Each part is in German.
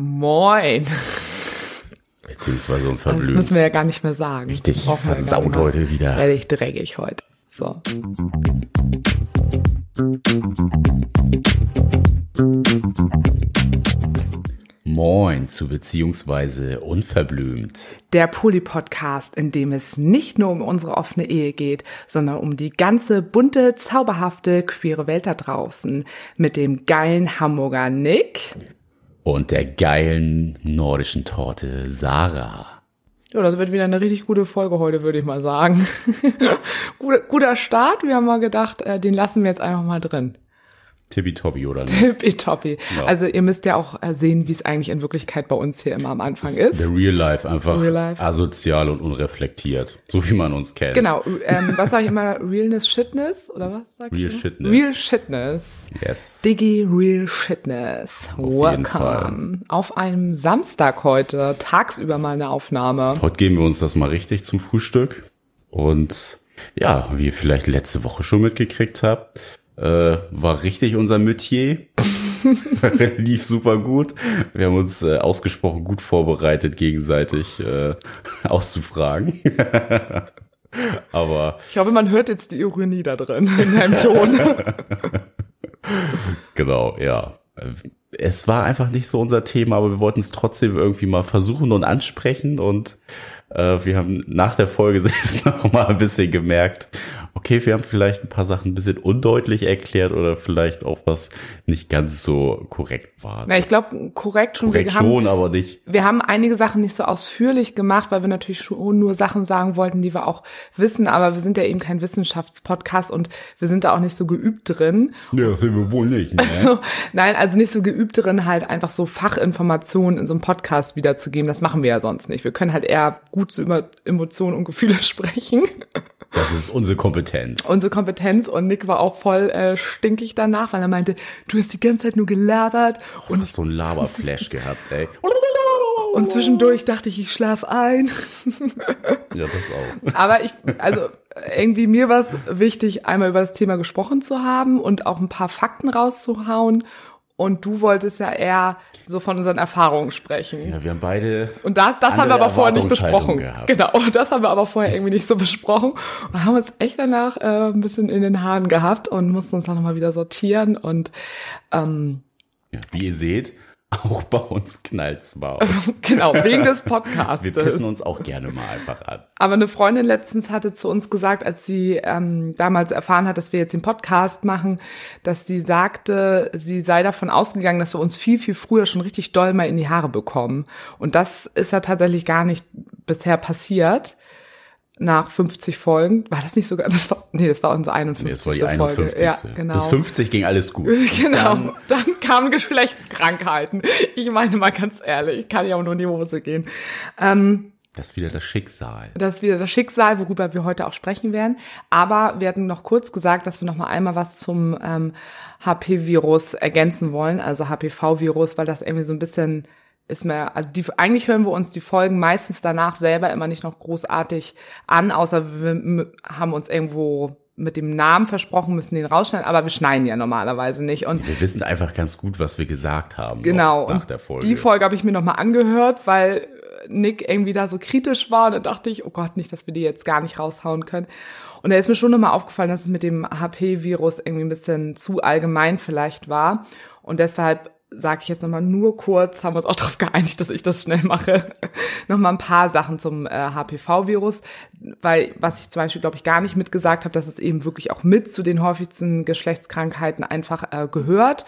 Moin. Beziehungsweise Das unverblümt. müssen wir ja gar nicht mehr sagen. Richtig Das gar versaut mehr. heute wieder. Werde ich dreckig heute. So. Moin zu Beziehungsweise unverblümt. Der Poli-Podcast, in dem es nicht nur um unsere offene Ehe geht, sondern um die ganze bunte, zauberhafte, queere Welt da draußen. Mit dem geilen Hamburger Nick. Und der geilen nordischen Torte Sarah. Ja, das wird wieder eine richtig gute Folge heute, würde ich mal sagen. guter, guter Start. Wir haben mal gedacht, äh, den lassen wir jetzt einfach mal drin. Tippitoppi oder nicht? Tippitoppi. Ja. Also ihr müsst ja auch äh, sehen, wie es eigentlich in Wirklichkeit bei uns hier immer am Anfang ist. Der Real Life einfach Real Life. asozial und unreflektiert. So wie man uns kennt. Genau, ähm, was sage ich immer? Realness Shitness? Oder was sag Real ich? immer? Shitness. Real Shitness. Yes. Diggy Real Shitness. jeden Welcome. Auf einem Samstag heute, tagsüber mal eine Aufnahme. Heute geben wir uns das mal richtig zum Frühstück. Und ja, wie ihr vielleicht letzte Woche schon mitgekriegt habt, äh, war richtig unser Metier. Lief super gut. Wir haben uns äh, ausgesprochen gut vorbereitet, gegenseitig äh, auszufragen. Aber Ich hoffe, man hört jetzt die Ironie da drin in deinem Ton. genau, ja. Es war einfach nicht so unser Thema, aber wir wollten es trotzdem irgendwie mal versuchen und ansprechen und äh, wir haben nach der Folge selbst noch mal ein bisschen gemerkt, okay, wir haben vielleicht ein paar Sachen ein bisschen undeutlich erklärt oder vielleicht auch was nicht ganz so korrekt war. Na, ich glaube, korrekt schon. korrekt wir haben, schon, aber nicht. wir haben einige Sachen nicht so ausführlich gemacht, weil wir natürlich schon nur Sachen sagen wollten, die wir auch wissen, aber wir sind ja eben kein Wissenschaftspodcast und wir sind da auch nicht so geübt drin. Ja, sind wir wohl nicht. Ne? Nein, also nicht so geübt drin, halt einfach so Fachinformationen in so einem Podcast wiederzugeben. Das machen wir ja sonst nicht. Wir können halt eher gut so über Emotionen und Gefühle sprechen. Das ist unsere Kompetenz. Unsere Kompetenz und Nick war auch voll äh, stinkig danach, weil er meinte, du hast die ganze Zeit nur gelabert und hast so ein Laberflash gehabt, ey. und zwischendurch dachte ich, ich schlaf ein. Ja, das auch. Aber ich, also irgendwie mir war es wichtig, einmal über das Thema gesprochen zu haben und auch ein paar Fakten rauszuhauen. Und du wolltest ja eher so von unseren Erfahrungen sprechen. Ja, wir haben beide Und das, das haben wir aber vorher nicht besprochen. gehabt. Genau, das haben wir aber vorher irgendwie nicht so besprochen. Und haben uns echt danach äh, ein bisschen in den Haaren gehabt und mussten uns dann nochmal wieder sortieren. Und ähm, Ja, wie ihr seht, auch bei uns knallt's mal. genau, wegen des Wir Podcastes. pissen uns auch gerne mal einfach an. Aber eine Freundin letztens hatte zu uns gesagt, als sie ähm, damals erfahren hat, dass wir jetzt den Podcast machen, dass sie sagte, sie sei davon ausgegangen, dass wir uns viel, viel früher schon richtig doll mal in die Haare bekommen. Und das ist ja tatsächlich gar nicht bisher passiert. Nach 50 Folgen. War das nicht sogar, das war, nee, das war unsere 51. Nee, das war die Folge. 51. Ja, genau. Bis 50 ging alles gut. Genau. Dann, Dann, kamen Geschlechtskrankheiten. Ich meine mal ganz ehrlich, ich kann ja auch nur in die Hose gehen. Ähm, das ist wieder das Schicksal. Das ist wieder das Schicksal, worüber wir heute auch sprechen werden. Aber wir hatten noch kurz gesagt, dass wir noch mal einmal was zum ähm, HP-Virus ergänzen wollen, also HPV-Virus, weil das irgendwie so ein bisschen ist mir, also die, eigentlich hören wir uns die Folgen meistens danach selber immer nicht noch großartig an, außer wir haben uns irgendwo mit dem Namen versprochen, müssen den rausschneiden, aber wir schneiden ja normalerweise nicht. Und Wir wissen einfach ganz gut, was wir gesagt haben. Genau. Nach der Folge. Die Folge habe ich mir nochmal angehört, weil Nick irgendwie da so kritisch war. Und dann dachte ich, oh Gott, nicht, dass wir die jetzt gar nicht raushauen können. Und da ist mir schon nochmal aufgefallen, dass es mit dem HP-Virus irgendwie ein bisschen zu allgemein vielleicht war. Und deshalb sage ich jetzt nochmal nur kurz, haben wir uns auch darauf geeinigt, dass ich das schnell mache, nochmal ein paar Sachen zum äh, HPV-Virus, weil was ich zum Beispiel, glaube ich, gar nicht mitgesagt habe, dass es eben wirklich auch mit zu den häufigsten Geschlechtskrankheiten einfach äh, gehört.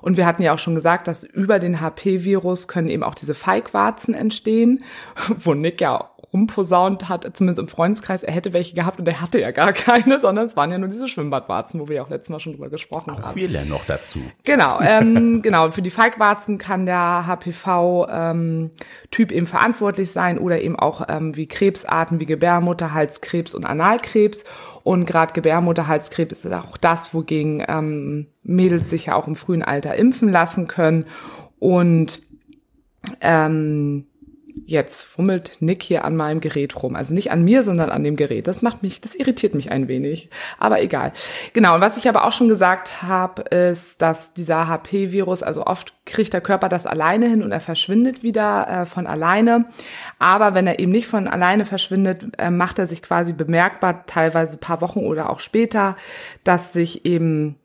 Und wir hatten ja auch schon gesagt, dass über den HP-Virus können eben auch diese Feigwarzen entstehen, wo Nick ja rumposaunt hat, zumindest im Freundeskreis, er hätte welche gehabt und er hatte ja gar keine, sondern es waren ja nur diese Schwimmbadwarzen, wo wir ja auch letztes Mal schon drüber gesprochen Auch haben. wir lernen noch dazu. Genau, ähm, genau. Für die Feigwarzen kann der HPV-Typ eben verantwortlich sein oder eben auch ähm, wie Krebsarten wie Gebärmutterhalskrebs und Analkrebs. Und gerade Gebärmutterhalskrebs ist auch das, wogegen ähm, Mädels sich ja auch im frühen Alter impfen lassen können. Und ähm, Jetzt fummelt Nick hier an meinem Gerät rum. Also nicht an mir, sondern an dem Gerät. Das macht mich, das irritiert mich ein wenig. Aber egal. Genau. Und was ich aber auch schon gesagt habe, ist, dass dieser HP-Virus, also oft kriegt der Körper das alleine hin und er verschwindet wieder äh, von alleine. Aber wenn er eben nicht von alleine verschwindet, äh, macht er sich quasi bemerkbar, teilweise paar Wochen oder auch später, dass sich eben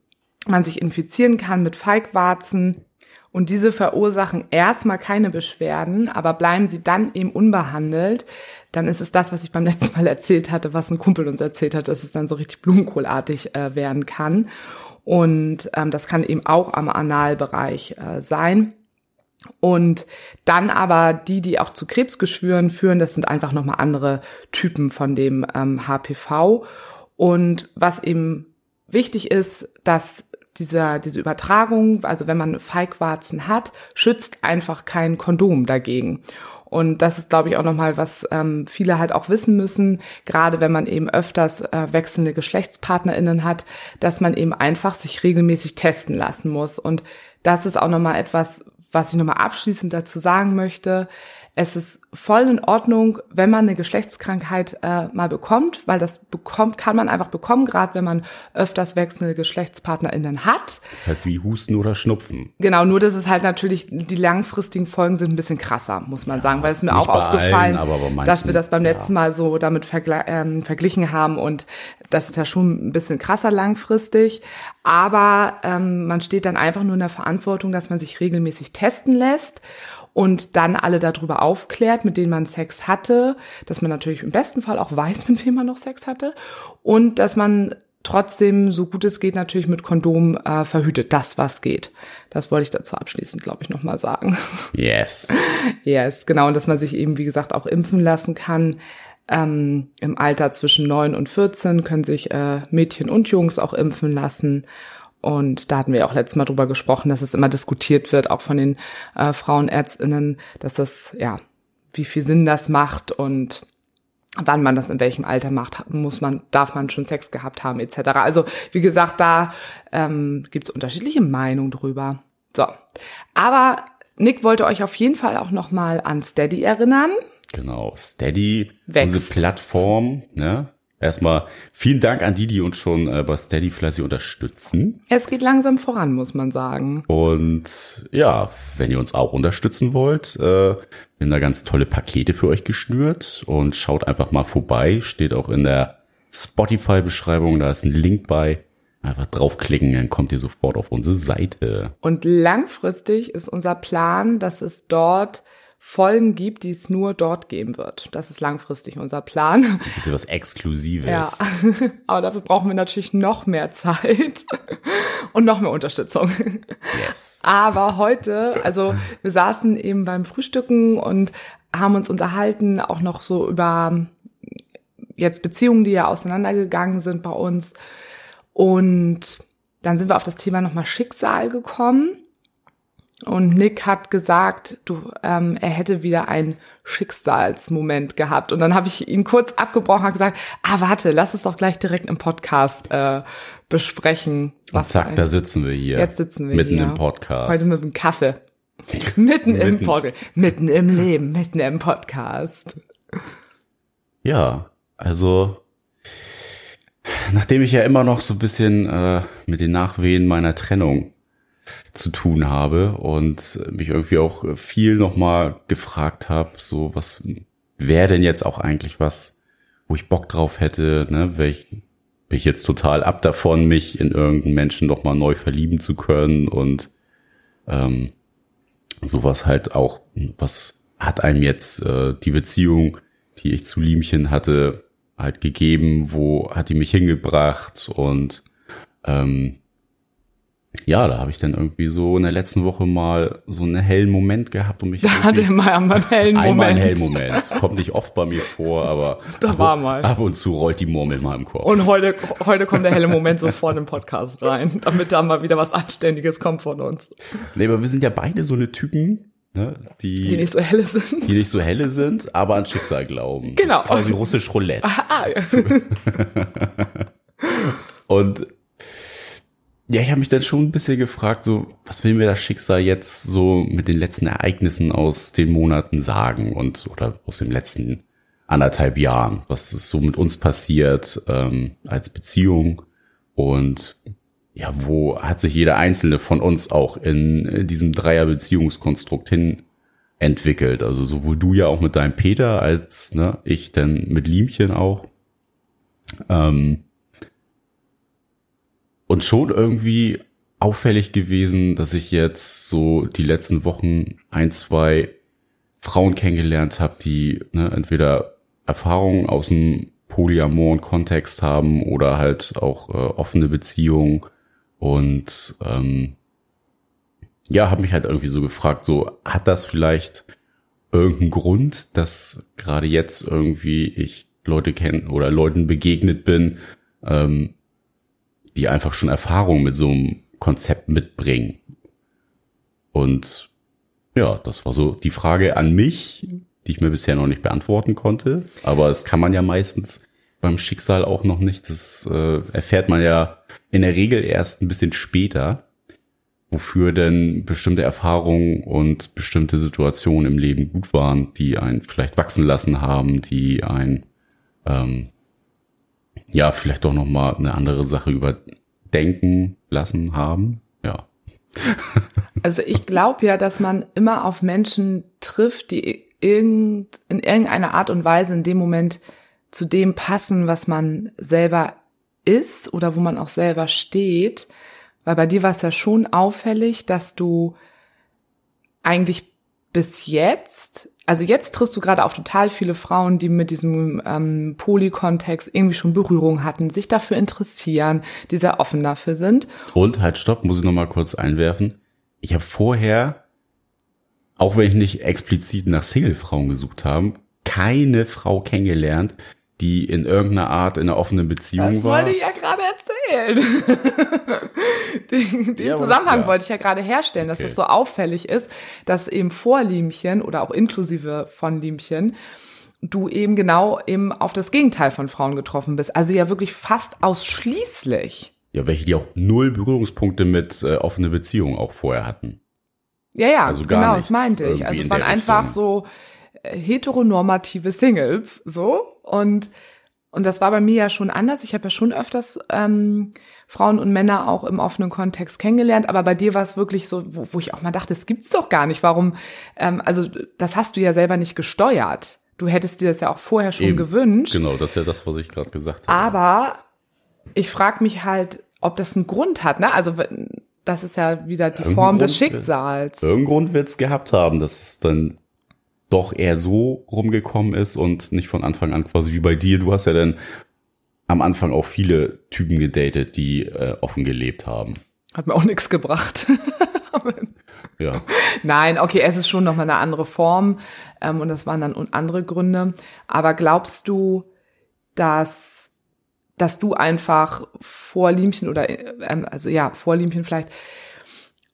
man sich infizieren kann mit Feigwarzen und diese verursachen erstmal keine Beschwerden, aber bleiben sie dann eben unbehandelt, dann ist es das, was ich beim letzten Mal erzählt hatte, was ein Kumpel uns erzählt hat, dass es dann so richtig blumenkohlartig äh, werden kann. Und ähm, das kann eben auch am Analbereich äh, sein. Und dann aber die, die auch zu Krebsgeschwüren führen, das sind einfach nochmal andere Typen von dem ähm, HPV. Und was eben wichtig ist, dass dieser, diese Übertragung, also wenn man Feigwarzen hat, schützt einfach kein Kondom dagegen. Und das ist, glaube ich, auch nochmal, was ähm, viele halt auch wissen müssen, gerade wenn man eben öfters äh, wechselnde GeschlechtspartnerInnen hat, dass man eben einfach sich regelmäßig testen lassen muss. Und das ist auch nochmal etwas, was ich nochmal abschließend dazu sagen möchte es ist voll in Ordnung, wenn man eine Geschlechtskrankheit äh, mal bekommt, weil das bekommt, kann man einfach bekommen, gerade wenn man öfters wechselnde GeschlechtspartnerInnen hat. Das ist halt wie Husten oder Schnupfen. Genau, nur dass es halt natürlich, die langfristigen Folgen sind ein bisschen krasser, muss man ja, sagen, weil es mir auch aufgefallen, allen, manchen, dass wir das beim letzten ja. Mal so damit vergl ähm, verglichen haben und das ist ja schon ein bisschen krasser langfristig, aber ähm, man steht dann einfach nur in der Verantwortung, dass man sich regelmäßig testen lässt und dann alle darüber aufklärt, mit denen man Sex hatte, dass man natürlich im besten Fall auch weiß, mit wem man noch Sex hatte und dass man trotzdem, so gut es geht, natürlich mit Kondom äh, verhütet, das was geht. Das wollte ich dazu abschließend, glaube ich, nochmal sagen. Yes. yes, genau. Und dass man sich eben, wie gesagt, auch impfen lassen kann. Ähm, Im Alter zwischen neun und 14 können sich äh, Mädchen und Jungs auch impfen lassen. Und da hatten wir auch letztes Mal drüber gesprochen, dass es immer diskutiert wird, auch von den äh, Frauenärztinnen, dass das, ja, wie viel Sinn das macht und wann man das in welchem Alter macht, muss man, darf man schon Sex gehabt haben, etc. Also, wie gesagt, da ähm, gibt es unterschiedliche Meinungen drüber. So. Aber Nick wollte euch auf jeden Fall auch nochmal an Steady erinnern. Genau, Steady, Wächst. unsere Plattform, ne? Erstmal vielen Dank an die, die uns schon äh, bei Steady fleißig unterstützen. Es geht langsam voran, muss man sagen. Und ja, wenn ihr uns auch unterstützen wollt, äh, wir haben da ganz tolle Pakete für euch geschnürt und schaut einfach mal vorbei. Steht auch in der Spotify-Beschreibung, da ist ein Link bei. Einfach draufklicken, dann kommt ihr sofort auf unsere Seite. Und langfristig ist unser Plan, dass es dort Folgen gibt, die es nur dort geben wird. Das ist langfristig unser Plan. Ein bisschen was Exklusives. Ja, aber dafür brauchen wir natürlich noch mehr Zeit und noch mehr Unterstützung. Yes. Aber heute, also wir saßen eben beim Frühstücken und haben uns unterhalten, auch noch so über jetzt Beziehungen, die ja auseinandergegangen sind bei uns. Und dann sind wir auf das Thema nochmal Schicksal gekommen. Und Nick hat gesagt, du, ähm, er hätte wieder einen Schicksalsmoment gehabt. Und dann habe ich ihn kurz abgebrochen und gesagt, ah, warte, lass es doch gleich direkt im Podcast äh, besprechen. Und zack, da sitzen wir hier. Jetzt sitzen wir mitten hier. im Podcast. Heute mit dem Kaffee. mitten, im Podcast. Mitten im Leben, mitten im Podcast. Ja, also nachdem ich ja immer noch so ein bisschen äh, mit den Nachwehen meiner Trennung zu tun habe und mich irgendwie auch viel nochmal gefragt habe, so was wäre denn jetzt auch eigentlich was, wo ich Bock drauf hätte, ne, welch, bin ich jetzt total ab davon, mich in irgendeinen Menschen nochmal neu verlieben zu können und ähm, sowas halt auch, was hat einem jetzt äh, die Beziehung, die ich zu Liemchen hatte, halt gegeben, wo hat die mich hingebracht und ähm, ja, da habe ich dann irgendwie so in der letzten Woche mal so einen hellen Moment gehabt und mich. Da hatte er mal einen hellen Moment. Einmal einen hellen Moment. Kommt nicht oft bei mir vor, aber da ab, war mal. ab und zu rollt die Murmel mal im Kopf. Und heute, heute kommt der helle Moment sofort im Podcast rein, damit da mal wieder was Anständiges kommt von uns. Nee, aber wir sind ja beide so eine Typen, ne, die, die nicht so helle sind. Die nicht so helle sind, aber an Schicksal glauben. Genau. Das ist quasi russisch Roulette. Ah, ja. und ja, ich habe mich dann schon ein bisschen gefragt, so, was will mir das Schicksal jetzt so mit den letzten Ereignissen aus den Monaten sagen und oder aus den letzten anderthalb Jahren, was ist so mit uns passiert ähm, als Beziehung und ja, wo hat sich jeder einzelne von uns auch in, in diesem Dreier-Beziehungskonstrukt hin entwickelt. Also sowohl du ja auch mit deinem Peter als ne, ich dann mit Liemchen auch. Ähm, und schon irgendwie auffällig gewesen, dass ich jetzt so die letzten Wochen ein, zwei Frauen kennengelernt habe, die ne, entweder Erfahrungen aus dem polyamoren Kontext haben oder halt auch äh, offene Beziehungen. Und ähm, ja, habe mich halt irgendwie so gefragt, so hat das vielleicht irgendeinen Grund, dass gerade jetzt irgendwie ich Leute kenne oder Leuten begegnet bin, ähm, die einfach schon Erfahrung mit so einem Konzept mitbringen. Und ja, das war so die Frage an mich, die ich mir bisher noch nicht beantworten konnte. Aber das kann man ja meistens beim Schicksal auch noch nicht. Das äh, erfährt man ja in der Regel erst ein bisschen später wofür denn bestimmte Erfahrungen und bestimmte Situationen im Leben gut waren, die einen vielleicht wachsen lassen haben, die ein ähm, ja vielleicht doch noch mal eine andere Sache überdenken lassen haben. Ja. also ich glaube ja, dass man immer auf Menschen trifft, die irgend, in irgendeiner Art und Weise in dem Moment zu dem passen, was man selber ist oder wo man auch selber steht. Weil bei dir war es ja schon auffällig, dass du eigentlich bis jetzt, also jetzt triffst du gerade auf total viele Frauen, die mit diesem ähm, Polykontext irgendwie schon Berührung hatten, sich dafür interessieren, die sehr offen dafür sind. Und halt, stopp, muss ich noch mal kurz einwerfen. Ich habe vorher, auch wenn ich nicht explizit nach Single-Frauen gesucht habe, keine Frau kennengelernt, die in irgendeiner Art in einer offenen Beziehung das war. Das wollte ich ja gerade erzählen. den, den ja, Zusammenhang wollte ich ja gerade herstellen, okay. dass es so auffällig ist, dass eben vor Liemchen oder auch inklusive von Liemchen du eben genau eben auf das Gegenteil von Frauen getroffen bist. Also ja wirklich fast ausschließlich. Ja, welche die auch null Berührungspunkte mit äh, offene Beziehungen auch vorher hatten. Ja, ja, also genau, das meinte ich. Also es waren einfach so äh, heteronormative Singles, so und und das war bei mir ja schon anders. Ich habe ja schon öfters ähm, Frauen und Männer auch im offenen Kontext kennengelernt, aber bei dir war es wirklich so, wo, wo ich auch mal dachte, das gibt's doch gar nicht. Warum? Ähm, also das hast du ja selber nicht gesteuert. Du hättest dir das ja auch vorher schon Eben. gewünscht. Genau, das ist ja das, was ich gerade gesagt habe. Aber ich frage mich halt, ob das einen Grund hat. Ne? Also das ist ja wieder die Form Grund, des Schicksals. Irgendeinen Grund wird's gehabt haben, dass es dann doch eher so rumgekommen ist und nicht von Anfang an quasi wie bei dir. Du hast ja dann am Anfang auch viele Typen gedatet, die äh, offen gelebt haben. Hat mir auch nichts gebracht. ja. Nein, okay, es ist schon nochmal eine andere Form ähm, und das waren dann andere Gründe. Aber glaubst du, dass, dass du einfach vor Liemchen oder, ähm, also ja, vor Liemchen vielleicht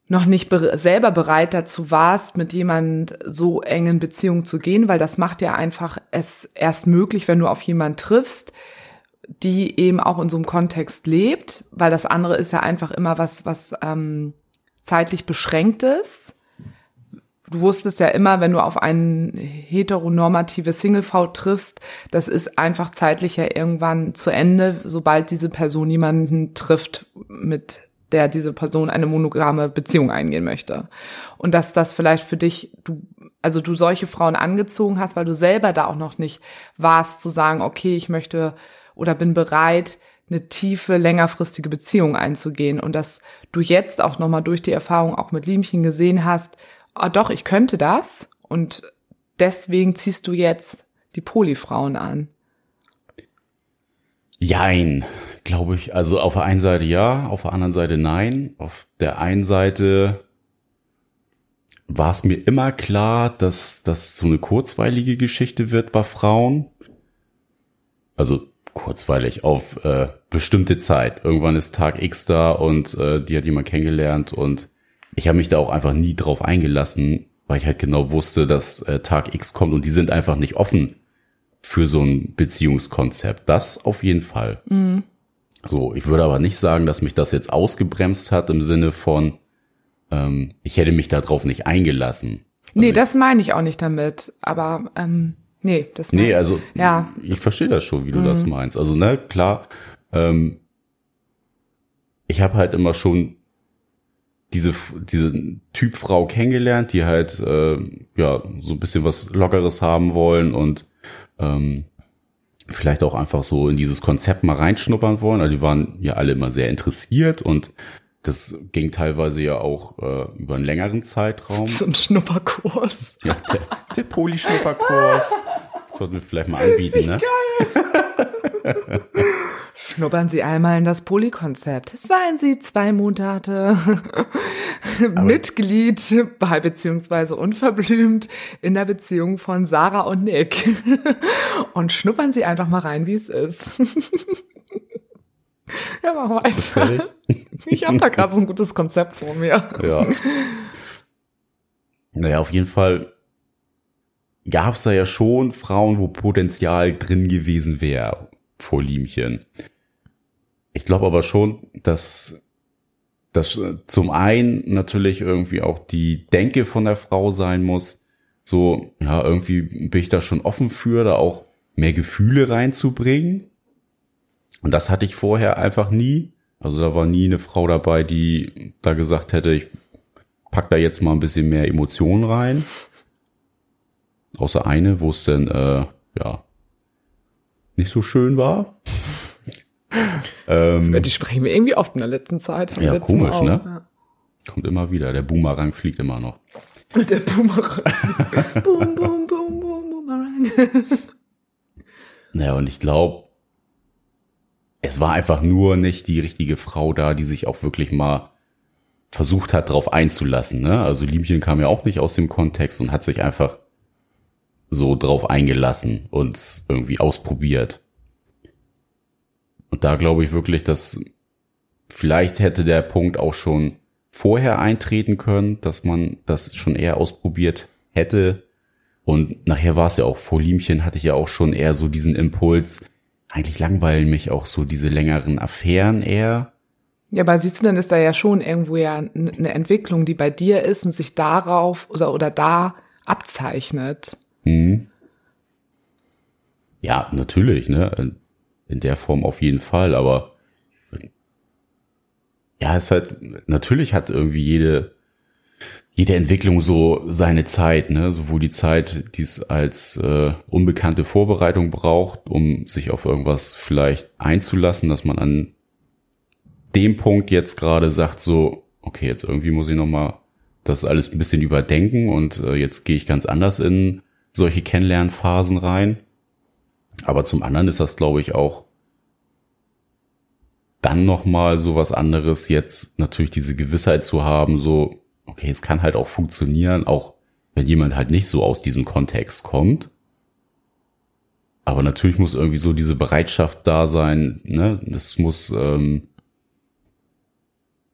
noch nicht be selber bereit dazu warst, mit jemand so engen Beziehungen zu gehen, weil das macht ja einfach es erst möglich, wenn du auf jemand triffst, die eben auch in so einem Kontext lebt, weil das andere ist ja einfach immer was, was ähm, zeitlich beschränktes. Du wusstest ja immer, wenn du auf eine heteronormative Single-V triffst, das ist einfach zeitlich ja irgendwann zu Ende, sobald diese Person jemanden trifft, mit der diese Person eine monogame Beziehung eingehen möchte. Und dass das vielleicht für dich, du, also du solche Frauen angezogen hast, weil du selber da auch noch nicht warst, zu sagen, okay, ich möchte oder bin bereit, eine tiefe, längerfristige Beziehung einzugehen. Und dass du jetzt auch nochmal durch die Erfahrung auch mit Liemchen gesehen hast, ah, doch, ich könnte das. Und deswegen ziehst du jetzt die Polyfrauen an. Jein glaube ich. Also auf der einen Seite ja, auf der anderen Seite nein. Auf der einen Seite war es mir immer klar, dass das so eine kurzweilige Geschichte wird bei Frauen. Also kurzweilig auf äh, bestimmte Zeit. Irgendwann ist Tag X da und äh, die hat jemand kennengelernt und ich habe mich da auch einfach nie drauf eingelassen, weil ich halt genau wusste, dass äh, Tag X kommt und die sind einfach nicht offen für so ein Beziehungskonzept. Das auf jeden Fall. Mhm. So, ich würde aber nicht sagen, dass mich das jetzt ausgebremst hat im Sinne von, ähm, ich hätte mich darauf nicht eingelassen. Nee, das meine ich auch nicht damit. Aber ähm, nee, das Nee, also ja. ich verstehe das schon, wie du das meinst. Also, ne, klar, ähm, ich habe halt immer schon diese, diese Typ Frau kennengelernt, die halt äh, ja so ein bisschen was Lockeres haben wollen und ähm, vielleicht auch einfach so in dieses Konzept mal reinschnuppern wollen. Also die waren ja alle immer sehr interessiert und das ging teilweise ja auch äh, über einen längeren Zeitraum. So ein Schnupperkurs. Ja, der, der Polyschnupperkurs. Das sollten wir vielleicht mal anbieten, ne? Schnuppern Sie einmal in das Polykonzept. Seien Sie zwei Monate Mitglied beziehungsweise unverblümt in der Beziehung von Sarah und Nick. und schnuppern Sie einfach mal rein, wie es ist. ja, mach Fertig? weiter. Ich habe da gerade so ein gutes Konzept vor mir. Ja. Naja, auf jeden Fall gab es da ja schon Frauen, wo Potenzial drin gewesen wäre vor Liemchen. Ich glaube aber schon, dass das zum einen natürlich irgendwie auch die Denke von der Frau sein muss. So, ja, irgendwie bin ich da schon offen für, da auch mehr Gefühle reinzubringen. Und das hatte ich vorher einfach nie. Also da war nie eine Frau dabei, die da gesagt hätte, ich pack da jetzt mal ein bisschen mehr Emotionen rein. Außer eine, wo es denn, äh, ja, nicht so schön war. Ähm, Die sprechen wir irgendwie oft in der letzten Zeit. Ja, letztes Mal komisch, ne? kommt immer wieder. Der Boomerang fliegt immer noch. Der Boomerang. boom, boom, boom, boom, Boomerang. Naja, und ich glaube, es war einfach nur nicht die richtige Frau da, die sich auch wirklich mal versucht hat, drauf einzulassen. Ne? Also Liebchen kam ja auch nicht aus dem Kontext und hat sich einfach so drauf eingelassen und es irgendwie ausprobiert. Und da glaube ich wirklich, dass vielleicht hätte der Punkt auch schon vorher eintreten können, dass man das schon eher ausprobiert hätte. Und nachher war es ja auch vor Liemchen hatte ich ja auch schon eher so diesen Impuls, eigentlich langweilen mich auch so diese längeren Affären eher. Ja, aber siehst du, dann ist da ja schon irgendwo ja eine Entwicklung, die bei dir ist und sich darauf oder, oder da abzeichnet. Hm. Ja, natürlich, ne? In der Form auf jeden Fall, aber ja, es halt, natürlich hat irgendwie jede, jede Entwicklung so seine Zeit, ne? Sowohl die Zeit, die es als äh, unbekannte Vorbereitung braucht, um sich auf irgendwas vielleicht einzulassen, dass man an dem Punkt jetzt gerade sagt, so, okay, jetzt irgendwie muss ich nochmal das alles ein bisschen überdenken und äh, jetzt gehe ich ganz anders in solche Kennenlernphasen rein. Aber zum anderen ist das, glaube ich, auch dann nochmal so was anderes, jetzt natürlich diese Gewissheit zu haben, so, okay, es kann halt auch funktionieren, auch wenn jemand halt nicht so aus diesem Kontext kommt. Aber natürlich muss irgendwie so diese Bereitschaft da sein, ne? Das muss ähm,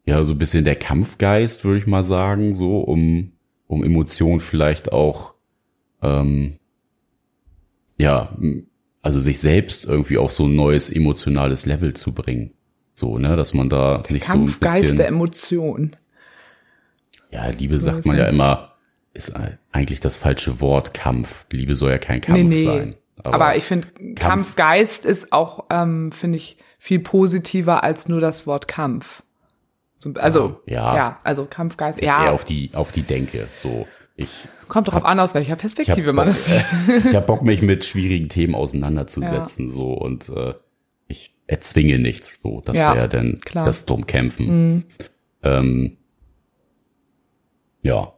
ja so ein bisschen der Kampfgeist, würde ich mal sagen, so, um, um Emotionen vielleicht auch ähm, ja, also sich selbst irgendwie auf so ein neues emotionales Level zu bringen. So, ne, dass man da nicht so ein Kampfgeist bisschen. der Emotion. Ja, Liebe sagt man ja immer, ist eigentlich das falsche Wort, Kampf. Liebe soll ja kein Kampf nee, nee. sein. Aber, ich finde, Kampfgeist ist auch, ähm, finde ich, viel positiver als nur das Wort Kampf. So, Also, Ja. ja, also Kampfgeist, ist ja, eher auf die, auf die Denke. So, ich, kommt drauf an, aus welcher habe Perspektive man das sieht. äh, ich hab Bock, mich mit schwierigen Themen auseinanderzusetzen, so, und, äh, ich erzwinge nichts, so. Das Ja, wäre dann klar. das Dummkämpfen. Ähm, ja.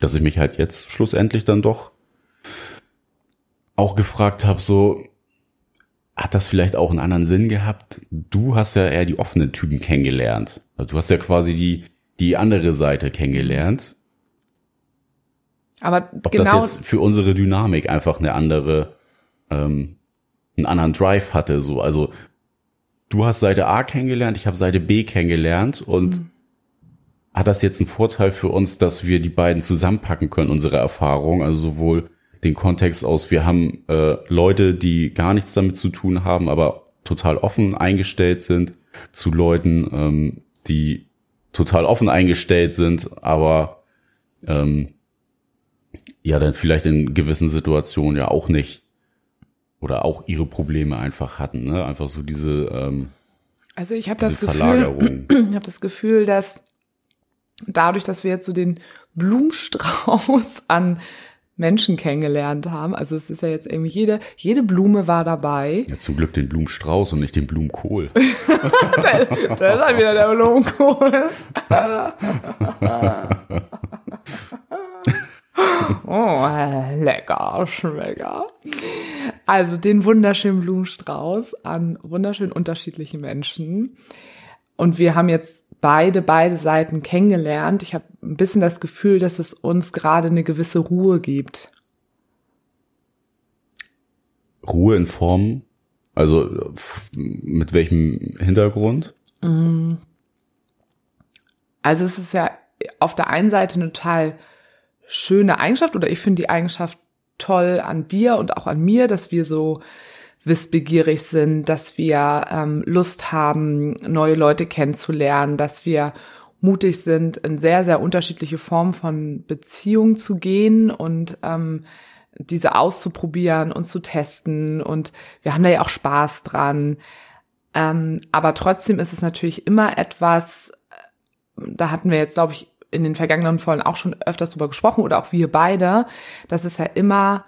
Dass ich mich halt jetzt schlussendlich dann doch auch gefragt habe, so, hat das vielleicht auch einen anderen Sinn gehabt? Du hast ja eher die offenen Typen kennengelernt. Also du hast ja quasi die, die andere Seite kennengelernt. Aber Ob genau, das jetzt für unsere Dynamik einfach eine andere, ähm, einen anderen Drive hatte, so. Also du hast Seite A kennengelernt, ich habe Seite B kennengelernt und hat das jetzt einen Vorteil für uns, dass wir die beiden zusammenpacken können, unsere Erfahrung, also sowohl den Kontext aus, wir haben äh, Leute, die gar nichts damit zu tun haben, aber total offen eingestellt sind, zu Leuten, ähm, die total offen eingestellt sind, aber ähm, ja dann vielleicht in gewissen Situationen ja auch nicht oder auch ihre Probleme einfach hatten, ne? Einfach so diese ähm, also ich habe das Gefühl, ich habe das Gefühl, dass dadurch, dass wir jetzt so den Blumenstrauß an Menschen kennengelernt haben. Also es ist ja jetzt irgendwie jede, jede Blume war dabei. Ja, zum Glück den Blumenstrauß und nicht den Blumenkohl. da, da ist halt wieder der Blumenkohl. oh, lecker, schmecker. Also den wunderschönen Blumenstrauß an wunderschön unterschiedliche Menschen. Und wir haben jetzt beide, beide Seiten kennengelernt. Ich habe ein bisschen das Gefühl, dass es uns gerade eine gewisse Ruhe gibt. Ruhe in Form, also mit welchem Hintergrund? Mm. Also es ist ja auf der einen Seite eine total schöne Eigenschaft oder ich finde die Eigenschaft toll an dir und auch an mir, dass wir so wissbegierig sind, dass wir ähm, Lust haben, neue Leute kennenzulernen, dass wir mutig sind, in sehr, sehr unterschiedliche Formen von Beziehungen zu gehen und ähm, diese auszuprobieren und zu testen. Und wir haben da ja auch Spaß dran. Ähm, aber trotzdem ist es natürlich immer etwas, äh, da hatten wir jetzt, glaube ich, in den vergangenen Folgen auch schon öfters drüber gesprochen oder auch wir beide, dass es ja immer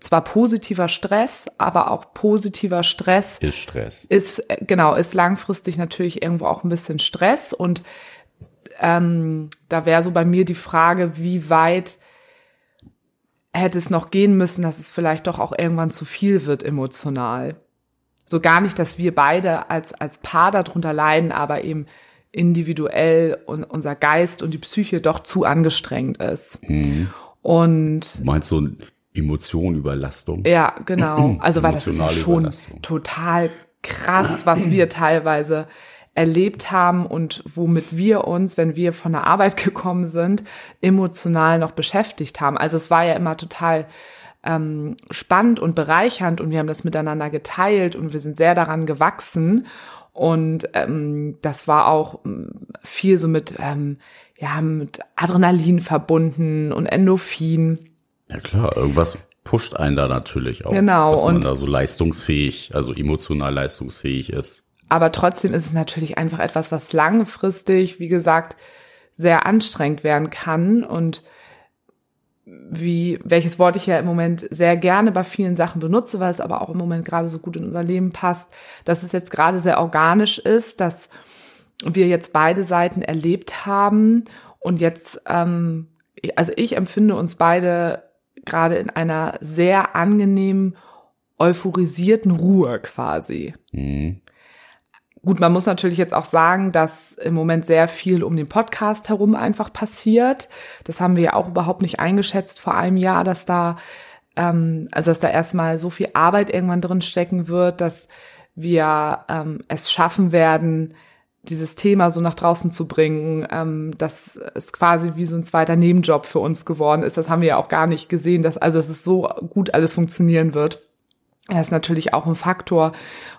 zwar positiver Stress, aber auch positiver Stress ist Stress. Ist äh, genau ist langfristig natürlich irgendwo auch ein bisschen Stress und ähm, da wäre so bei mir die Frage, wie weit hätte es noch gehen müssen, dass es vielleicht doch auch irgendwann zu viel wird emotional. So gar nicht, dass wir beide als als Paar darunter leiden, aber eben individuell und unser Geist und die Psyche doch zu angestrengt ist. Mhm. Und meinst du Emotionüberlastung. Ja, genau. Also weil das ist ja schon total krass, was wir teilweise erlebt haben und womit wir uns, wenn wir von der Arbeit gekommen sind, emotional noch beschäftigt haben. Also es war ja immer total ähm, spannend und bereichernd und wir haben das miteinander geteilt und wir sind sehr daran gewachsen. Und ähm, das war auch ähm, viel so mit, ähm, ja, mit Adrenalin verbunden und Endorphin. Ja klar, irgendwas pusht einen da natürlich auch. Genau. Dass man da so leistungsfähig, also emotional leistungsfähig ist. Aber trotzdem ist es natürlich einfach etwas, was langfristig, wie gesagt, sehr anstrengend werden kann und wie, welches Wort ich ja im Moment sehr gerne bei vielen Sachen benutze, weil es aber auch im Moment gerade so gut in unser Leben passt, dass es jetzt gerade sehr organisch ist, dass wir jetzt beide Seiten erlebt haben und jetzt, ähm, also ich empfinde uns beide gerade in einer sehr angenehmen, euphorisierten Ruhe quasi. Mhm. Gut, man muss natürlich jetzt auch sagen, dass im Moment sehr viel um den Podcast herum einfach passiert. Das haben wir ja auch überhaupt nicht eingeschätzt vor einem Jahr, dass da, ähm, also dass da erstmal so viel Arbeit irgendwann drin stecken wird, dass wir ähm, es schaffen werden, dieses Thema so nach draußen zu bringen, ähm, dass es quasi wie so ein zweiter Nebenjob für uns geworden ist. Das haben wir ja auch gar nicht gesehen, dass also dass es so gut alles funktionieren wird. Das ist natürlich auch ein Faktor,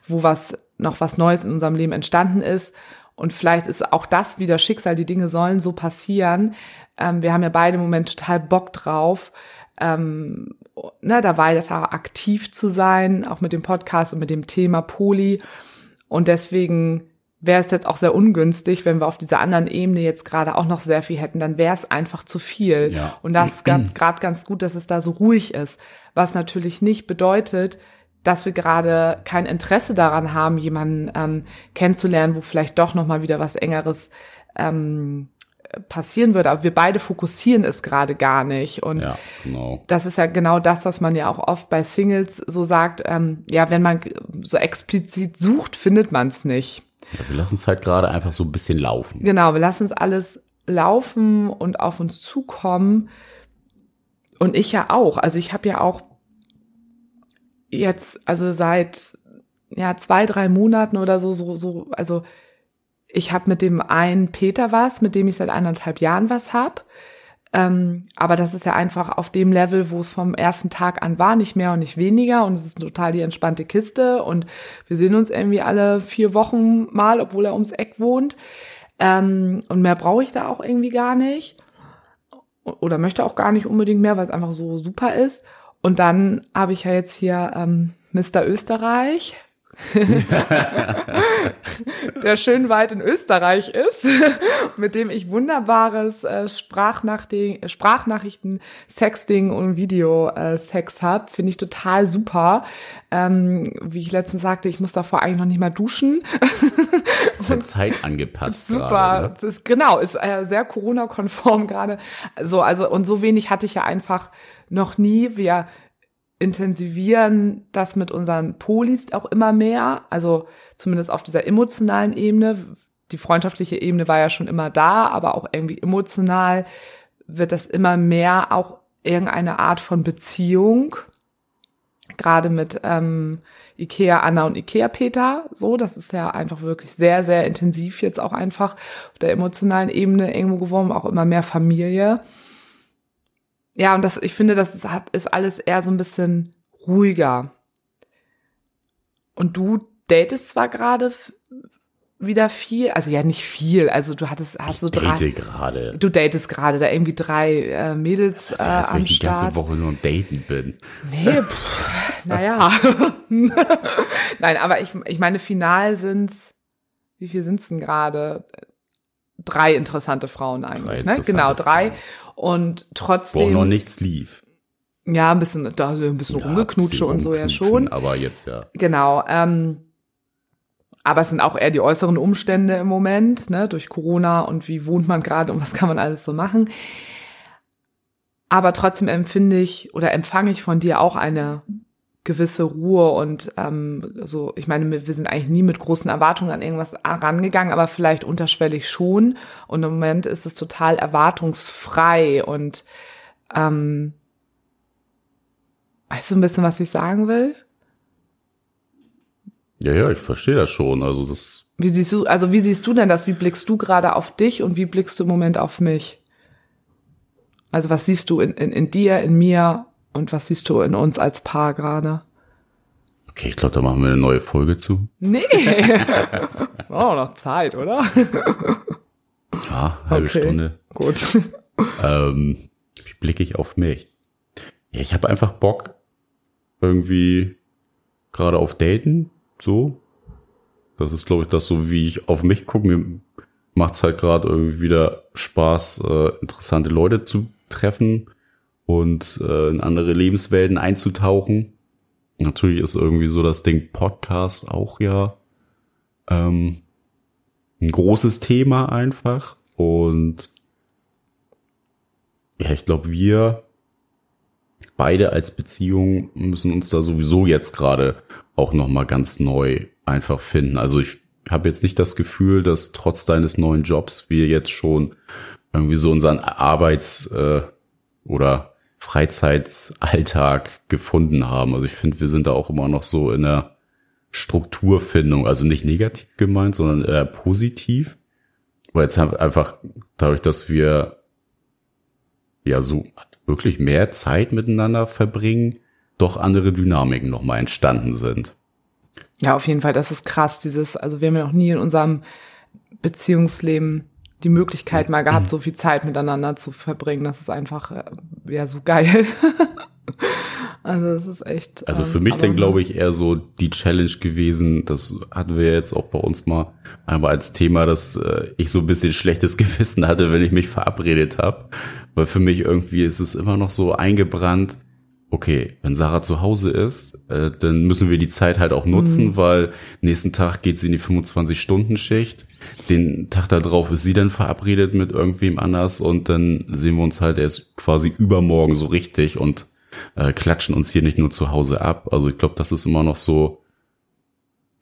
wo was noch was Neues in unserem Leben entstanden ist. Und vielleicht ist auch das wieder Schicksal. Die Dinge sollen so passieren. Ähm, wir haben ja beide im Moment total Bock drauf, ähm, ne, da weiter aktiv zu sein, auch mit dem Podcast und mit dem Thema Poli. Und deswegen wäre es jetzt auch sehr ungünstig, wenn wir auf dieser anderen Ebene jetzt gerade auch noch sehr viel hätten, dann wäre es einfach zu viel. Ja. Und das ist gerade ganz gut, dass es da so ruhig ist. Was natürlich nicht bedeutet, dass wir gerade kein Interesse daran haben, jemanden ähm, kennenzulernen, wo vielleicht doch noch mal wieder was Engeres ähm, passieren würde. Aber wir beide fokussieren es gerade gar nicht. Und ja, genau. das ist ja genau das, was man ja auch oft bei Singles so sagt. Ähm, ja, wenn man so explizit sucht, findet man es nicht. Ja, wir lassen es halt gerade einfach so ein bisschen laufen. Genau, wir lassen es alles laufen und auf uns zukommen. Und ich ja auch. Also ich habe ja auch jetzt, also seit ja zwei, drei Monaten oder so, so, so, also ich habe mit dem einen Peter was, mit dem ich seit eineinhalb Jahren was hab. Ähm, aber das ist ja einfach auf dem Level, wo es vom ersten Tag an war, nicht mehr und nicht weniger. Und es ist total die entspannte Kiste. Und wir sehen uns irgendwie alle vier Wochen mal, obwohl er ums Eck wohnt. Ähm, und mehr brauche ich da auch irgendwie gar nicht. Oder möchte auch gar nicht unbedingt mehr, weil es einfach so super ist. Und dann habe ich ja jetzt hier ähm, Mr. Österreich, der schön weit in Österreich ist, mit dem ich wunderbares äh, Sprachnachrichten, Sprachnachrichten, Sexting und Video-Sex äh, habe. Finde ich total super. Ähm, wie ich letztens sagte, ich muss davor eigentlich noch nicht mal duschen. Ist Zeit angepasst. Super, grade, ne? ist, genau, ist äh, sehr Corona-konform gerade. So, also und so wenig hatte ich ja einfach noch nie. Wir intensivieren das mit unseren Polis auch immer mehr, also zumindest auf dieser emotionalen Ebene. Die freundschaftliche Ebene war ja schon immer da, aber auch irgendwie emotional wird das immer mehr auch irgendeine Art von Beziehung. Gerade mit ähm, Ikea Anna und Ikea Peter, so, das ist ja einfach wirklich sehr, sehr intensiv jetzt auch einfach auf der emotionalen Ebene irgendwo geworden, auch immer mehr Familie ja, und das, ich finde, das ist, hat, ist alles eher so ein bisschen ruhiger. Und du datest zwar gerade wieder viel, also ja nicht viel, also du hattest, hast du so drei. Date gerade. Du datest gerade da irgendwie drei äh, Mädels das ist ja, als äh, am wenn ich Start. die ganze Woche nur am Daten bin. Nee, pff, naja. Nein, aber ich, ich meine, final sind's, wie viel sind's denn gerade? Drei interessante Frauen eigentlich, drei ne? Genau, drei. Frauen. Und trotzdem. Wo noch nichts lief. Ja, ein bisschen, da so ein bisschen ja, rumgeknutsche und so ja schon. Aber jetzt ja. Genau. Ähm, aber es sind auch eher die äußeren Umstände im Moment, ne, durch Corona und wie wohnt man gerade und was kann man alles so machen. Aber trotzdem empfinde ich oder empfange ich von dir auch eine gewisse Ruhe und ähm, so, ich meine, wir sind eigentlich nie mit großen Erwartungen an irgendwas rangegangen, aber vielleicht unterschwellig schon. Und im Moment ist es total erwartungsfrei und ähm, weißt du ein bisschen, was ich sagen will? Ja, ja, ich verstehe das schon. Also das. Wie siehst du, also wie siehst du denn das? Wie blickst du gerade auf dich und wie blickst du im Moment auf mich? Also was siehst du in, in, in dir, in mir und was siehst du in uns als Paar gerade? Okay, ich glaube, da machen wir eine neue Folge zu. Nee. oh, noch Zeit, oder? ja, halbe okay. Stunde. Gut. Ähm, wie blicke ich auf mich? Ja, ich habe einfach Bock irgendwie gerade auf Daten, so. Das ist, glaube ich, das so, wie ich auf mich gucke. Mir macht's halt gerade irgendwie wieder Spaß, äh, interessante Leute zu treffen und äh, in andere Lebenswelten einzutauchen. Natürlich ist irgendwie so das Ding Podcast auch ja ähm, ein großes Thema einfach. Und ja, ich glaube, wir beide als Beziehung müssen uns da sowieso jetzt gerade auch nochmal ganz neu einfach finden. Also ich habe jetzt nicht das Gefühl, dass trotz deines neuen Jobs wir jetzt schon irgendwie so unseren Arbeits- äh, oder Freizeitalltag gefunden haben. Also ich finde, wir sind da auch immer noch so in der Strukturfindung, also nicht negativ gemeint, sondern eher positiv. Weil jetzt haben einfach dadurch, dass wir ja so wirklich mehr Zeit miteinander verbringen, doch andere Dynamiken nochmal entstanden sind. Ja, auf jeden Fall, das ist krass, dieses, also wir haben ja noch nie in unserem Beziehungsleben die Möglichkeit mal gehabt, so viel Zeit miteinander zu verbringen. Das ist einfach äh, ja so geil. also das ist echt. Also für ähm, mich dann glaube ich eher so die Challenge gewesen. Das hatten wir jetzt auch bei uns mal einmal als Thema, dass äh, ich so ein bisschen schlechtes Gewissen hatte, wenn ich mich verabredet habe, weil für mich irgendwie ist es immer noch so eingebrannt okay, wenn Sarah zu Hause ist, äh, dann müssen wir die Zeit halt auch nutzen, mhm. weil nächsten Tag geht sie in die 25-Stunden-Schicht. Den Tag darauf ist sie dann verabredet mit irgendwem anders und dann sehen wir uns halt erst quasi übermorgen so richtig und äh, klatschen uns hier nicht nur zu Hause ab. Also ich glaube, das ist immer noch so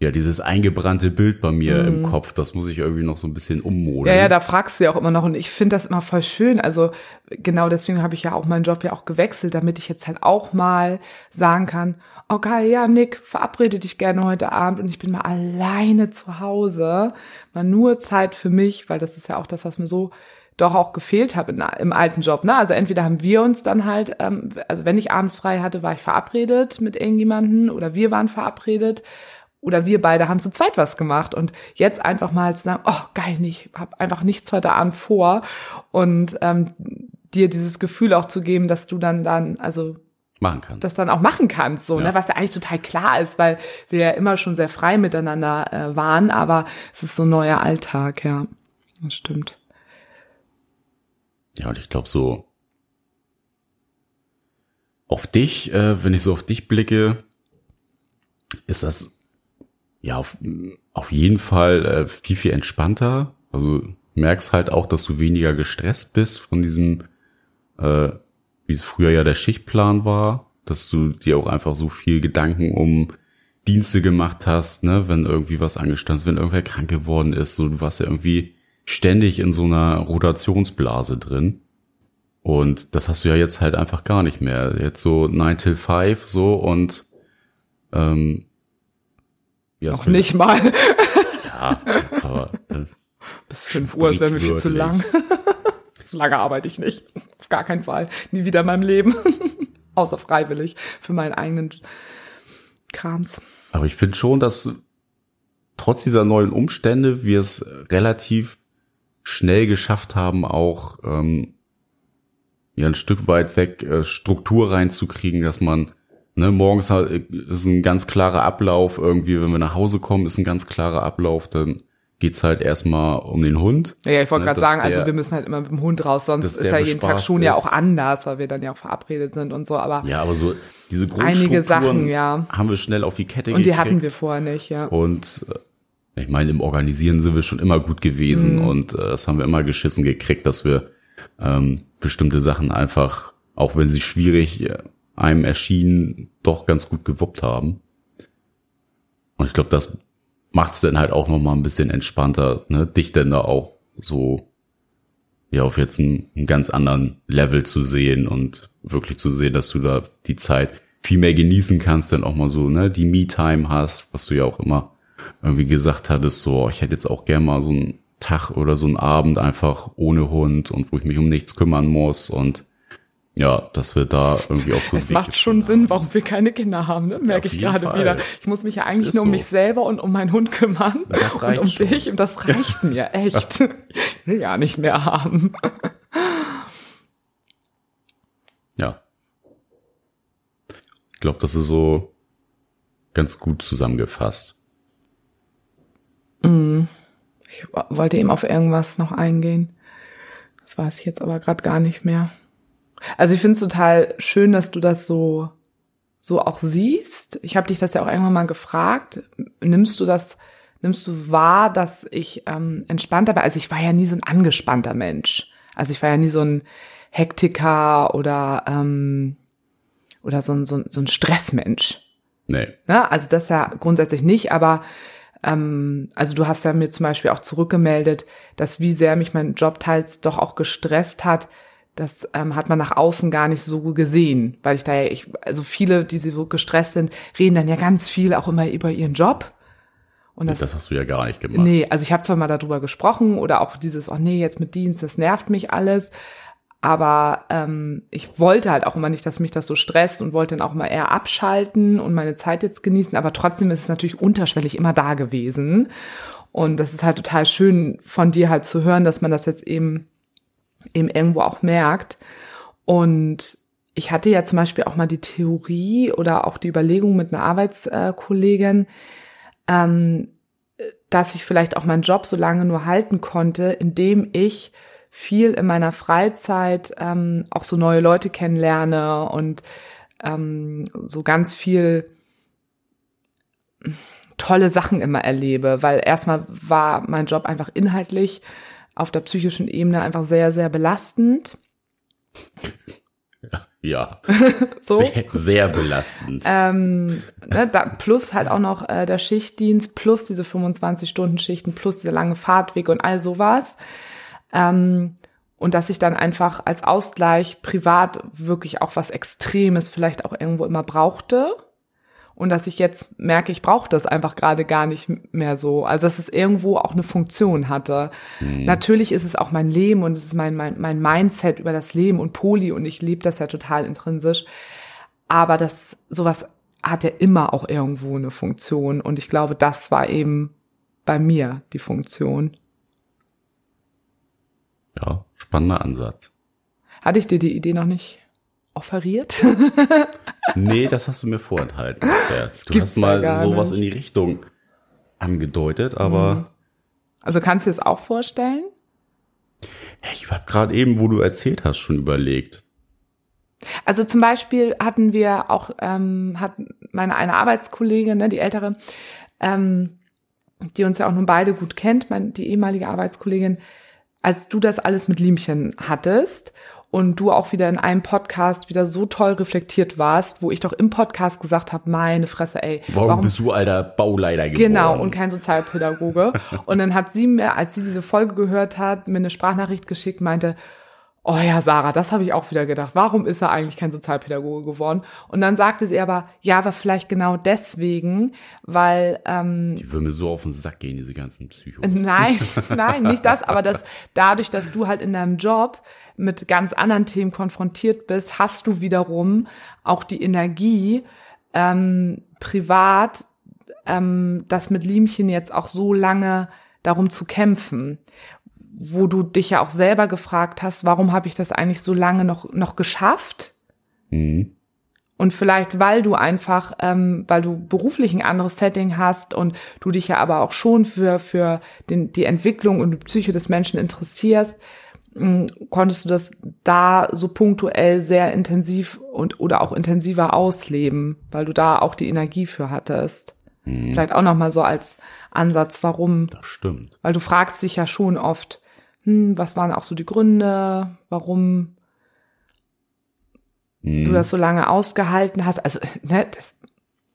ja, dieses eingebrannte Bild bei mir mm. im mhm. Kopf, das muss ich irgendwie noch so ein bisschen ummodeln. Ja, ja, da fragst du ja auch immer noch und ich finde das immer voll schön. Also genau deswegen habe ich ja auch meinen Job ja auch gewechselt, damit ich jetzt halt auch mal sagen kann, okay, ja, Nick, verabrede dich gerne heute Abend und ich bin mal alleine zu Hause, mal nur Zeit für mich, weil das ist ja auch das, was mir so doch auch gefehlt habe im alten Job. Ne? Also entweder haben wir uns dann halt, ähm, also wenn ich abends frei hatte, war ich verabredet mit irgendjemanden oder wir waren verabredet oder wir beide haben zu zweit was gemacht und jetzt einfach mal zu sagen, oh geil, ich habe einfach nichts heute Abend vor und ähm, dir dieses Gefühl auch zu geben, dass du dann dann also machen kannst. Das dann auch machen kannst, so, ne? Ja. ne, was ja eigentlich total klar ist, weil wir ja immer schon sehr frei miteinander äh, waren, aber es ist so ein neuer Alltag, ja. Das stimmt. Ja, und ich glaube so auf dich, äh, wenn ich so auf dich blicke, ist das ja auf, auf jeden Fall äh, viel, viel entspannter. Also merkst halt auch, dass du weniger gestresst bist von diesem, äh, wie es früher ja der Schichtplan war, dass du dir auch einfach so viel Gedanken um Dienste gemacht hast, ne, wenn irgendwie was angestanden ist, wenn irgendwer krank geworden ist, so du warst ja irgendwie ständig in so einer Rotationsblase drin. Und das hast du ja jetzt halt einfach gar nicht mehr. Jetzt so 9 till 5 so und ähm, ja, Noch nicht mal. Ja, aber das, Bis 5 Uhr, das wäre mir viel zu lang. so lange arbeite ich nicht. Auf gar keinen Fall. Nie wieder in meinem Leben. Außer freiwillig für meinen eigenen Krams. Aber ich finde schon, dass trotz dieser neuen Umstände wir es relativ schnell geschafft haben, auch ähm, ja ein Stück weit weg äh, Struktur reinzukriegen, dass man ne, morgens halt, ist ein ganz klarer Ablauf irgendwie, wenn wir nach Hause kommen, ist ein ganz klarer Ablauf, dann geht's halt erstmal um den Hund. Ja, ich wollte Ne, gerade sagen, also der- wir müssen halt immer mit dem Hund raus, sonst ist ja jeden Tag schon ja ist. auch anders, weil wir dann ja auch verabredet sind und so, aber Ja, aber so diese Einige Grundstrukturen Sachen, ja. haben wir schnell auf die Kette und die gekriegt. hatten wir vorher nicht, ja. Und äh, ich meine, im Organisieren sind wir schon immer gut gewesen Mhm. und äh, das haben wir immer geschissen gekriegt, dass wir ähm, bestimmte Sachen einfach, auch wenn sie schwierig äh, einem erschienen, doch ganz gut gewuppt haben. Und ich glaube, das macht es dann halt auch noch mal ein bisschen entspannter, ne? dich denn da auch so ja auf jetzt einen, einen ganz anderen Level zu sehen und wirklich zu sehen, dass du da die Zeit viel mehr genießen kannst, dann auch mal so, ne, die Me-Time hast, was du ja auch immer irgendwie gesagt hattest, so, ich hätte jetzt auch gern mal so einen Tag oder so einen Abend einfach ohne Hund und wo ich mich um nichts kümmern muss und ja, dass wir da irgendwie auch so Es Weg macht schon Sinn, warum wir keine Kinder haben, ne? merke auf ich gerade Fall. wieder. Ich muss mich ja eigentlich nur um so. mich selber und um meinen Hund kümmern. Das und reicht um schon. dich. Und das reicht mir, echt. Ich will ja nicht mehr haben. Ja. Ich glaube, das ist so ganz gut zusammengefasst. Ich wollte eben auf irgendwas noch eingehen. Das weiß ich jetzt aber gerade gar nicht mehr. Also ich finde es total schön, dass du das so so auch siehst. Ich habe dich das ja auch irgendwann mal gefragt. Nimmst du das, nimmst du wahr, dass ich ähm, entspannter war? Also ich war ja nie so ein angespannter Mensch. Also ich war ja nie so ein Hektiker oder ähm, oder so ein, so ein, so ein Stressmensch. Nee. Ne? Also das ja grundsätzlich nicht, aber ähm, also du hast ja mir zum Beispiel auch zurückgemeldet, dass wie sehr mich mein Job teils doch auch gestresst hat. Das ähm, hat man nach außen gar nicht so gesehen, weil ich da ja, ich, also viele, die so gestresst sind, reden dann ja ganz viel auch immer über ihren Job. Und das, Das hast du ja gar nicht gemacht. Nee, also ich habe zwar mal darüber gesprochen oder auch dieses, oh nee, jetzt mit Dienst, das nervt mich alles. Aber ähm, ich wollte halt auch immer nicht, dass mich das so stresst und wollte dann auch mal eher abschalten und meine Zeit jetzt genießen. Aber trotzdem ist es natürlich unterschwellig immer da gewesen. Und das ist halt total schön von dir halt zu hören, dass man das jetzt eben, eben irgendwo auch merkt. Und ich hatte ja zum Beispiel auch mal die Theorie oder auch die Überlegung mit einer Arbeitskollegin, ähm, dass ich vielleicht auch meinen Job so lange nur halten konnte, indem ich viel in meiner Freizeit ähm, auch so neue Leute kennenlerne und ähm, so ganz viel tolle Sachen immer erlebe, weil erstmal war mein Job einfach inhaltlich auf der psychischen Ebene einfach sehr, sehr belastend. Ja. So. Sehr, sehr belastend. Ähm, ne, da, plus halt auch noch äh, der Schichtdienst, plus diese 25-Stunden-Schichten, plus dieser lange Fahrtweg und all sowas. Ähm, und dass ich dann einfach als Ausgleich privat wirklich auch was Extremes vielleicht auch irgendwo immer brauchte. Und dass ich jetzt merke, ich brauche das einfach gerade gar nicht mehr so. Also dass es irgendwo auch eine Funktion hatte. Mhm. Natürlich ist es auch mein Leben und es ist mein, mein, mein Mindset über das Leben und Poli und ich lebe das ja total intrinsisch. Aber das sowas hat ja immer auch irgendwo eine Funktion und ich glaube, das war eben bei mir die Funktion. Ja, spannender Ansatz. Hatte ich dir die Idee noch nicht offeriert? nee, das hast du mir vorenthalten. Du Gibt's hast mal sowas nicht. in die Richtung angedeutet, aber. Mhm. Also kannst du es auch vorstellen? Ja, ich habe gerade eben, wo du erzählt hast, schon überlegt. Also zum Beispiel hatten wir auch, ähm, hat meine eine Arbeitskollegin, ne, die ältere, ähm, die uns ja auch nun beide gut kennt, mein, die ehemalige Arbeitskollegin, als du das alles mit Liemchen hattest und du auch wieder in einem Podcast wieder so toll reflektiert warst, wo ich doch im Podcast gesagt habe, meine Fresse, ey. Warum, warum bist du alter Bauleiter geworden? Genau, und kein Sozialpädagoge. und dann hat sie mir, als sie diese Folge gehört hat, mir eine Sprachnachricht geschickt, meinte, oh ja, Sarah, das habe ich auch wieder gedacht. Warum ist er eigentlich kein Sozialpädagoge geworden? Und dann sagte sie aber, ja, aber vielleicht genau deswegen, weil ähm, die würden mir so auf den Sack gehen, diese ganzen Psychos. Nein, nein, nicht das, aber das dadurch, dass du halt in deinem Job mit ganz anderen Themen konfrontiert bist, hast du wiederum auch die Energie, ähm, privat ähm, das mit Liemchen jetzt auch so lange darum zu kämpfen, wo du dich ja auch selber gefragt hast, warum habe ich das eigentlich so lange noch, noch geschafft? Mhm. Und vielleicht, weil du einfach, ähm, weil du beruflich ein anderes Setting hast und du dich ja aber auch schon für, für den, die Entwicklung und die Psyche des Menschen interessierst, konntest du das da so punktuell sehr intensiv und oder auch intensiver ausleben, weil du da auch die Energie für hattest. Mhm. Vielleicht auch noch mal so als Ansatz, warum? Das stimmt. Weil du fragst dich ja schon oft, hm, was waren auch so die Gründe, warum mhm. du das so lange ausgehalten hast. Also, ne, das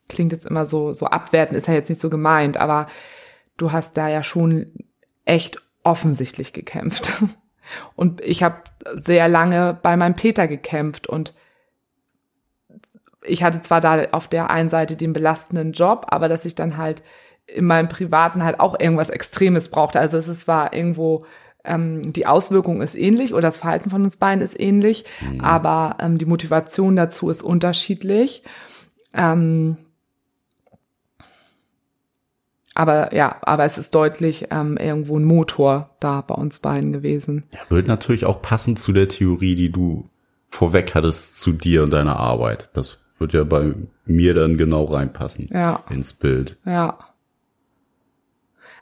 klingt jetzt immer so so abwertend, ist ja jetzt nicht so gemeint, aber du hast da ja schon echt offensichtlich gekämpft. Und ich habe sehr lange bei meinem Peter gekämpft und ich hatte zwar da auf der einen Seite den belastenden Job, aber dass ich dann halt in meinem Privaten halt auch irgendwas Extremes brauchte. Also es zwar irgendwo ähm, die Auswirkung ist ähnlich oder das Verhalten von uns beiden ist ähnlich, mhm. aber ähm, die Motivation dazu ist unterschiedlich. Ähm, aber ja, aber es ist deutlich ähm, irgendwo ein Motor da bei uns beiden gewesen. Ja, wird natürlich auch passen zu der Theorie, die du vorweg hattest zu dir und deiner Arbeit. Das wird ja bei mir dann genau reinpassen ja. ins Bild. Ja.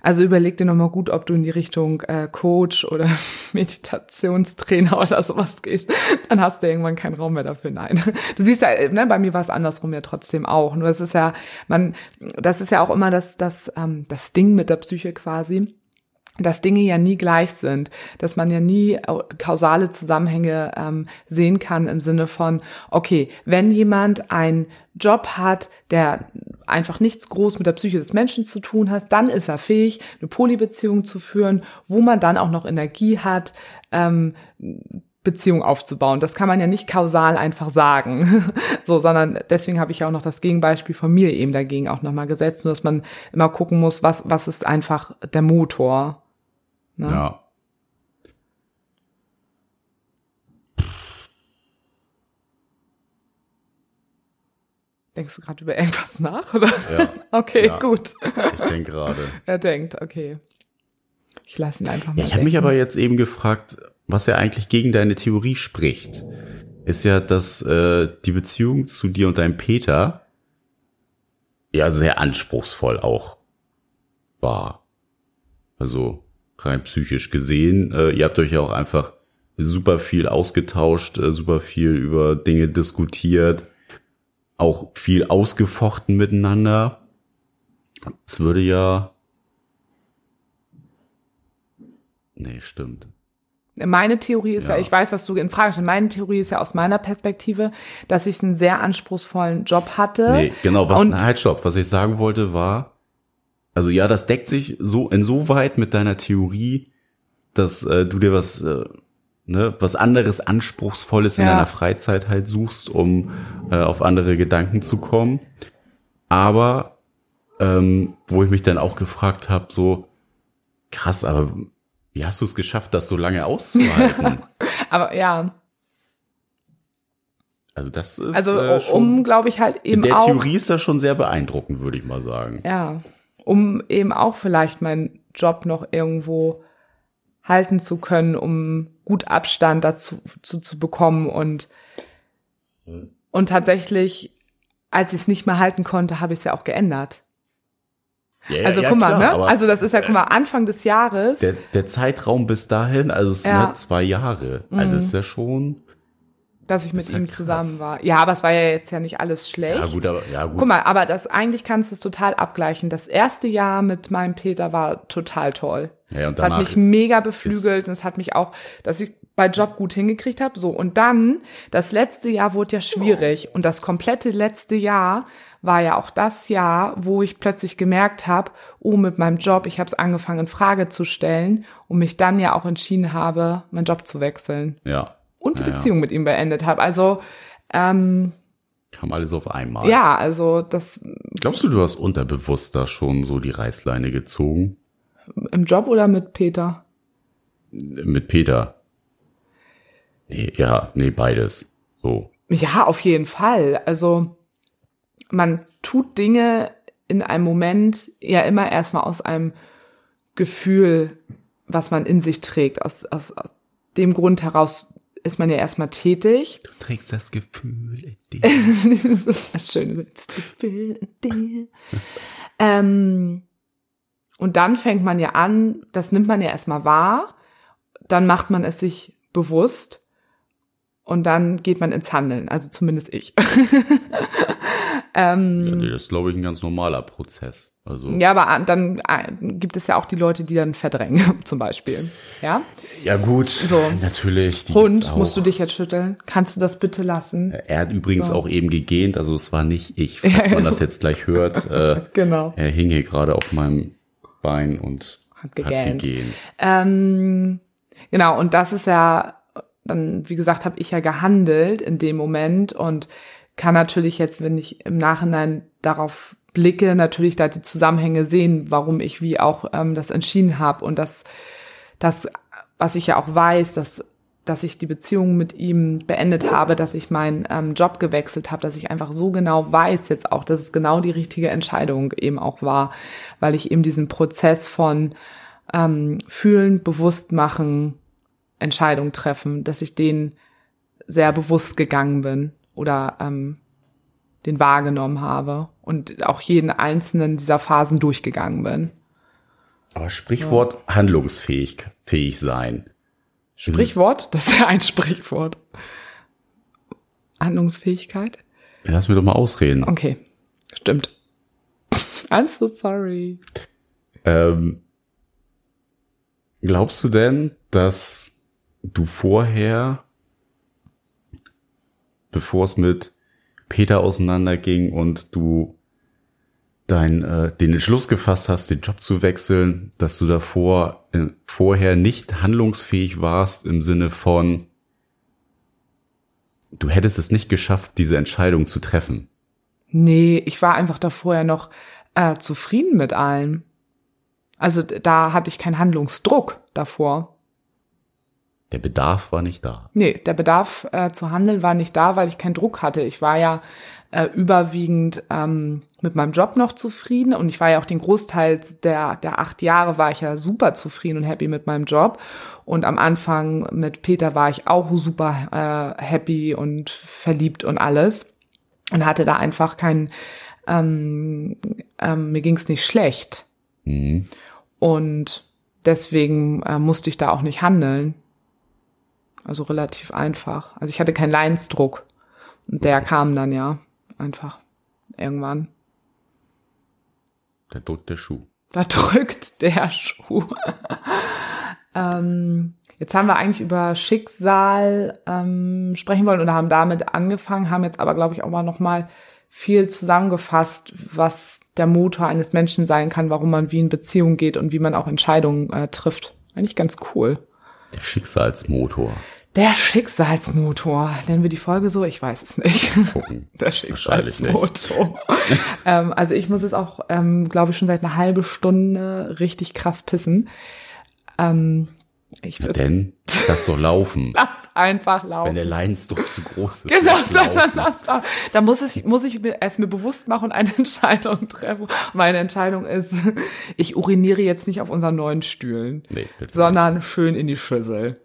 Also überleg dir nochmal gut, ob du in die Richtung äh, Coach oder Meditationstrainer oder sowas gehst. Dann hast du irgendwann keinen Raum mehr dafür. Nein. Du siehst ja, ne, bei mir war es andersrum ja trotzdem auch. Nur es ist ja, man, das ist ja auch immer das, das, ähm, das Ding mit der Psyche quasi dass Dinge ja nie gleich sind, dass man ja nie kausale Zusammenhänge ähm, sehen kann im Sinne von, okay, wenn jemand einen Job hat, der einfach nichts groß mit der Psyche des Menschen zu tun hat, dann ist er fähig, eine Polybeziehung zu führen, wo man dann auch noch Energie hat, ähm, Beziehung aufzubauen. Das kann man ja nicht kausal einfach sagen. so, sondern deswegen habe ich auch noch das Gegenbeispiel von mir eben dagegen auch nochmal gesetzt, nur dass man immer gucken muss, was, was ist einfach der Motor. Ne? Ja. Denkst du gerade über irgendwas nach, oder? Ja. okay, ja. gut. Ich denke gerade. er denkt, okay. Ich lasse ihn einfach mal. Ja, ich habe mich aber jetzt eben gefragt, was ja eigentlich gegen deine Theorie spricht, ist ja, dass äh, die Beziehung zu dir und deinem Peter ja sehr anspruchsvoll auch war. Also rein psychisch gesehen. Äh, ihr habt euch ja auch einfach super viel ausgetauscht, äh, super viel über Dinge diskutiert, auch viel ausgefochten miteinander. Es würde ja. Nee, stimmt. Meine Theorie ist ja. ja, ich weiß, was du in Frage stellst. Meine Theorie ist ja aus meiner Perspektive, dass ich einen sehr anspruchsvollen Job hatte. Nee, genau, was, und, halt, stopp. Was ich sagen wollte war, also ja, das deckt sich so insoweit mit deiner Theorie, dass äh, du dir was äh, ne, was anderes anspruchsvolles ja. in deiner Freizeit halt suchst, um äh, auf andere Gedanken zu kommen. aber ähm, wo ich mich dann auch gefragt habe, so krass, aber wie hast du es geschafft, das so lange auszuhalten? Aber ja, also das ist also äh, schon, um, glaube ich, halt eben in der auch. Theorie ist das schon sehr beeindruckend, würde ich mal sagen. Ja, um eben auch vielleicht meinen Job noch irgendwo halten zu können, um gut Abstand dazu zu, zu bekommen und und tatsächlich, als ich es nicht mehr halten konnte, habe ich es ja auch geändert. Ja, Also ja, guck mal, klar, ne? Also das ist ja, guck mal, Anfang des Jahres. der, der Zeitraum bis dahin, also es sind Ja. ne, zwei Jahre, also Mhm. das ist ja schon. Dass ich mit ist ja ihm krass. zusammen war. Ja, aber es war ja jetzt ja nicht alles schlecht. Ja gut, aber ja gut. Guck mal, aber das eigentlich kannst du es total abgleichen. Das erste Jahr mit meinem Peter war total toll. ja, und Es hat mich mega beflügelt und es hat mich auch, dass ich bei Job gut hingekriegt habe. So und dann das letzte Jahr wurde ja schwierig und das komplette letzte Jahr war ja auch das Jahr, wo ich plötzlich gemerkt habe, oh mit meinem Job, ich habe es angefangen in Frage zu stellen und mich dann ja auch entschieden habe, meinen Job zu wechseln ja, und die Ja, ja. Beziehung mit ihm beendet habe. Also ähm, kam alles auf einmal. ja, also das Glaubst du, du hast unterbewusst da schon so die Reißleine gezogen? im Job oder mit Peter? Mit Peter? Nee, ja, nee, beides. So. Ja, auf jeden Fall. Also man tut Dinge in einem Moment ja immer erstmal aus einem Gefühl, was man in sich trägt. Aus, aus, aus dem Grund heraus ist man ja erstmal tätig. Du trägst das Gefühl in dir. das ist das schöne das Gefühl in dir. ähm, und dann fängt man ja an, das nimmt man ja erstmal wahr, dann macht man es sich bewusst und dann geht man ins Handeln, also zumindest ich. ähm, Ja, das ist, glaube ich, ein ganz normaler Prozess. Also, ja, aber an- dann äh, gibt es ja auch die Leute, die dann verdrängen, zum Beispiel. Ja? ja gut, So. natürlich. Hund, musst du dich jetzt schütteln? Kannst du das bitte lassen? Er hat übrigens So. auch eben gegähnt, also es war nicht ich, falls man das jetzt gleich hört. Äh, Genau. er hing hier gerade auf meinem Bein und Hat hat gegähnt. gegähnt. Ähm, genau, und das ist ja, dann, wie gesagt, habe ich ja gehandelt in dem Moment und kann natürlich jetzt, wenn ich im Nachhinein darauf blicke, natürlich da die Zusammenhänge sehen, warum ich wie auch ähm, das entschieden habe und das, das, was ich ja auch weiß, dass dass ich die Beziehung mit ihm beendet habe, dass ich meinen ähm, Job gewechselt habe, dass ich einfach so genau weiß jetzt auch, dass es genau die richtige Entscheidung eben auch war, weil ich eben diesen Prozess von ähm, fühlen, bewusst machen, Entscheidung treffen, dass ich den sehr bewusst gegangen bin oder ähm, den wahrgenommen habe und auch jeden einzelnen dieser Phasen durchgegangen bin. Aber Sprichwort handlungsfähig fähig sein. Sprichwort, das ist ja ein Sprichwort. Handlungsfähigkeit? Lass mir doch mal ausreden. Okay, stimmt. I'm so sorry. Ähm, glaubst du denn, dass du vorher, bevor es mit Peter auseinanderging und du dein, äh, den Entschluss gefasst hast, den Job zu wechseln, dass du davor äh, vorher nicht handlungsfähig warst im Sinne von, du hättest es nicht geschafft, diese Entscheidung zu treffen. Nee, ich war einfach davor ja noch äh, zufrieden mit allem. Also da hatte ich keinen Handlungsdruck davor. Der Bedarf war nicht da. Nee, der Bedarf äh, zu handeln war nicht da, weil ich keinen Druck hatte. Ich war ja äh, überwiegend ähm, mit meinem Job noch zufrieden und ich war ja auch den Großteil der, der acht Jahre war ich ja super zufrieden und happy mit meinem Job. Und am Anfang mit Peter war ich auch super äh, happy und verliebt und alles und hatte da einfach keinen, ähm, ähm, mir ging's nicht schlecht. Mhm. Und deswegen äh, musste ich da auch nicht handeln. Also relativ einfach. Also ich hatte keinen Leidensdruck. Und der kam dann ja einfach irgendwann. Da drückt der Schuh. Da drückt der Schuh. ähm, jetzt haben wir eigentlich über Schicksal ähm, sprechen wollen oder haben damit angefangen, haben jetzt aber, glaube ich, auch mal noch mal viel zusammengefasst, was der Motor eines Menschen sein kann, warum man wie in Beziehung geht und wie man auch Entscheidungen äh, trifft. Eigentlich ganz cool. Der Schicksalsmotor. Der Schicksalsmotor. Nennen wir die Folge so? Ich weiß es nicht. Gucken. Der Schicksalsmotor. ähm, also ich muss jetzt auch, ähm, glaube ich, schon seit einer halben Stunde richtig krass pissen. Ähm, ich würde denn, das soll laufen. lass einfach Wenn laufen. der Leidensdruck zu groß ist. Genau, lass da, laufen. das, da, muss ich, muss ich mir erst mir bewusst machen und eine Entscheidung treffen. Meine Entscheidung ist, ich uriniere jetzt nicht auf unseren neuen Stühlen, Nee, sondern schön in die Schüssel.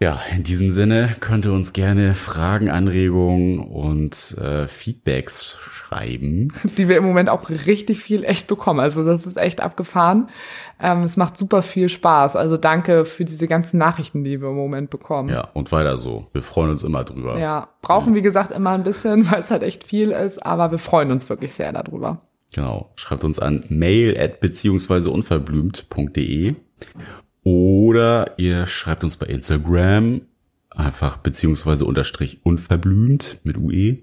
Ja, in diesem Sinne könnt ihr uns gerne Fragen, Anregungen und äh, Feedbacks schreiben. die wir im Moment auch richtig viel echt bekommen. Also das ist echt abgefahren. Ähm, es macht super viel Spaß. Also danke für diese ganzen Nachrichten, die wir im Moment bekommen. Ja, und weiter so. Wir freuen uns immer drüber. Ja, brauchen wie gesagt immer ein bisschen, weil es halt echt viel ist, aber wir freuen uns wirklich sehr darüber. Genau. Schreibt uns an mail at beziehungsweise unverblümt.de oder ihr schreibt uns bei Instagram einfach beziehungsweise unterstrich unverblümt mit UE.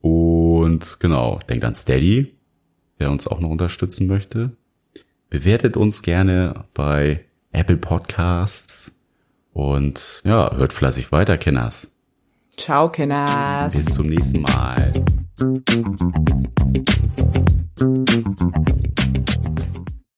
Und genau, denkt an Steady, der uns auch noch unterstützen möchte. Bewertet uns gerne bei Apple Podcasts und ja, hört fleißig weiter, Kenners. Ciao, Kinders. Bis zum nächsten Mal.